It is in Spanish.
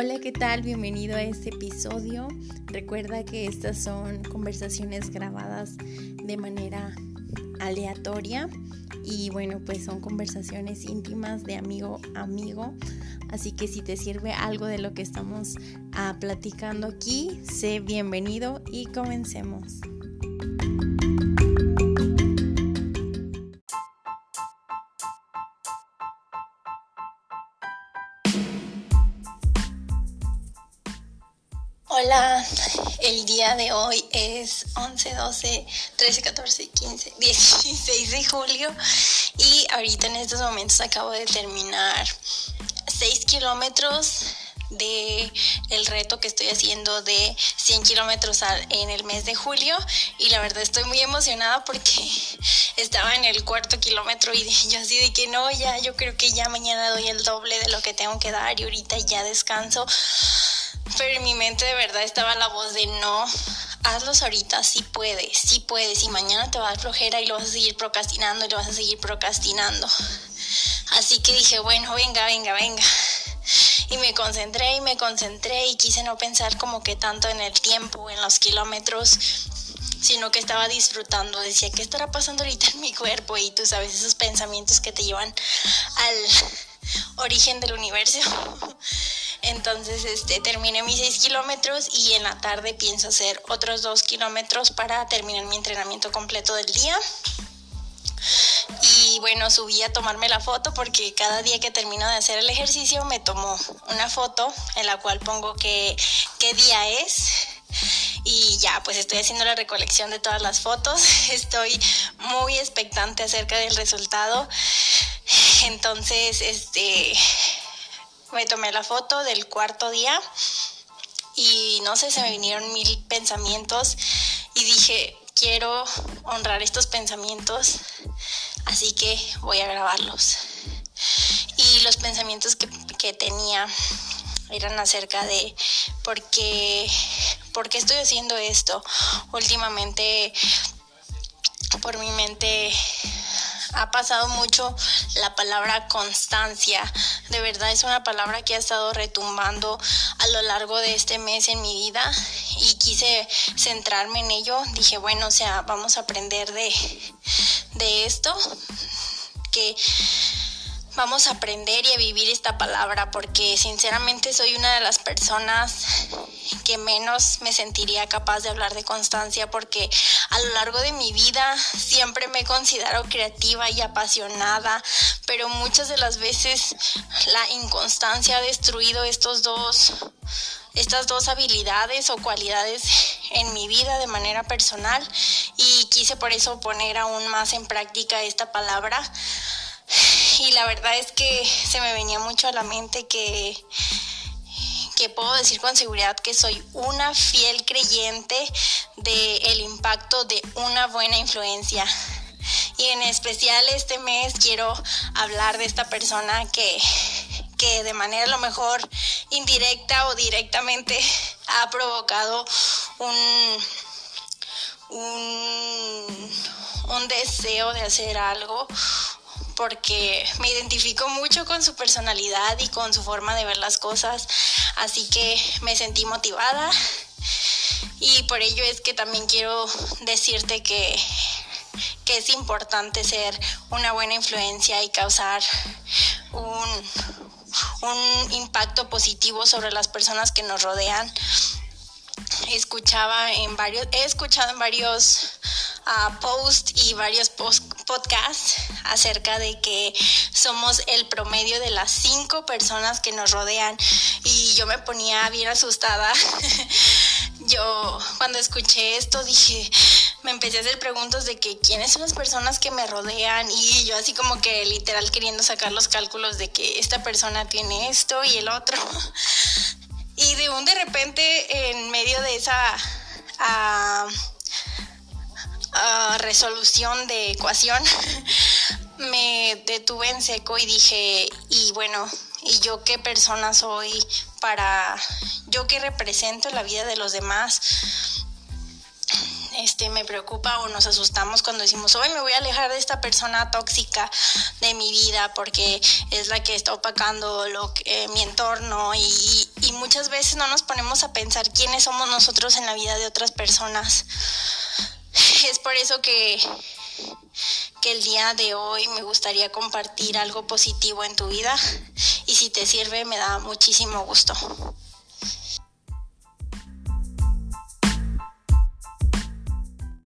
Hola, ¿qué tal? Bienvenido a este episodio. Recuerda que estas son conversaciones grabadas de manera aleatoria y bueno, pues son conversaciones íntimas de amigo a amigo. Así que si te sirve algo de lo que estamos ah, platicando aquí, sé bienvenido y comencemos. Hola, el día de hoy es 11, 12, 13, 14, 15, 16 de julio y ahorita en estos momentos acabo de terminar 6 kilómetros de el reto que estoy haciendo de 100 kilómetros en el mes de julio y la verdad estoy muy emocionada porque estaba en el cuarto kilómetro y yo así de que no, ya yo creo que ya mañana doy el doble de lo que tengo que dar y ahorita ya descanso pero en mi mente de verdad estaba la voz de no, hazlos ahorita, sí puedes, sí puedes, y mañana te va a dar flojera y lo vas a seguir procrastinando y lo vas a seguir procrastinando. Así que dije, bueno, venga, venga, venga. Y me concentré y me concentré y quise no pensar como que tanto en el tiempo, en los kilómetros, sino que estaba disfrutando. Decía, ¿qué estará pasando ahorita en mi cuerpo? Y tú sabes, esos pensamientos que te llevan al origen del universo. Entonces, este, terminé mis 6 kilómetros y en la tarde pienso hacer otros 2 kilómetros para terminar mi entrenamiento completo del día. Y bueno, subí a tomarme la foto porque cada día que termino de hacer el ejercicio me tomo una foto en la cual pongo qué, qué día es. Y ya, pues estoy haciendo la recolección de todas las fotos. Estoy muy expectante acerca del resultado. Entonces, este, me tomé la foto del cuarto día y no sé, se me vinieron mil pensamientos y dije, quiero honrar estos pensamientos, así que voy a grabarlos. Y los pensamientos que, que tenía eran acerca de por qué, por qué estoy haciendo esto. Últimamente por mi mente ha pasado mucho la palabra constancia. De verdad es una palabra que ha estado retumbando a lo largo de este mes en mi vida y quise centrarme en ello. Dije, bueno, o sea, vamos a aprender de, de esto, que vamos a aprender y a vivir esta palabra porque sinceramente soy una de las personas que menos me sentiría capaz de hablar de constancia porque a lo largo de mi vida siempre me considero creativa y apasionada, pero muchas de las veces la inconstancia ha destruido estos dos estas dos habilidades o cualidades en mi vida de manera personal y quise por eso poner aún más en práctica esta palabra y la verdad es que se me venía mucho a la mente que que puedo decir con seguridad que soy una fiel creyente del impacto de una buena influencia. Y en especial este mes quiero hablar de esta persona que, que de manera a lo mejor indirecta o directamente ha provocado un, un, un deseo de hacer algo porque me identifico mucho con su personalidad y con su forma de ver las cosas, así que me sentí motivada y por ello es que también quiero decirte que, que es importante ser una buena influencia y causar un, un impacto positivo sobre las personas que nos rodean. Escuchaba en varios, he escuchado en varios uh, posts y varios podcasts acerca de que somos el promedio de las cinco personas que nos rodean y yo me ponía bien asustada. yo cuando escuché esto dije, me empecé a hacer preguntas de que quiénes son las personas que me rodean y yo así como que literal queriendo sacar los cálculos de que esta persona tiene esto y el otro. Y de un de repente en medio de esa... Uh, resolución de ecuación, me detuve en seco y dije, y bueno, ¿y yo qué persona soy para, yo qué represento la vida de los demás? este, me preocupa o nos asustamos cuando decimos, hoy me voy a alejar de esta persona tóxica de mi vida porque es la que está opacando lo que, mi entorno y, y muchas veces no nos ponemos a pensar quiénes somos nosotros en la vida de otras personas. Es por eso que que el día de hoy me gustaría compartir algo positivo en tu vida y si te sirve me da muchísimo gusto.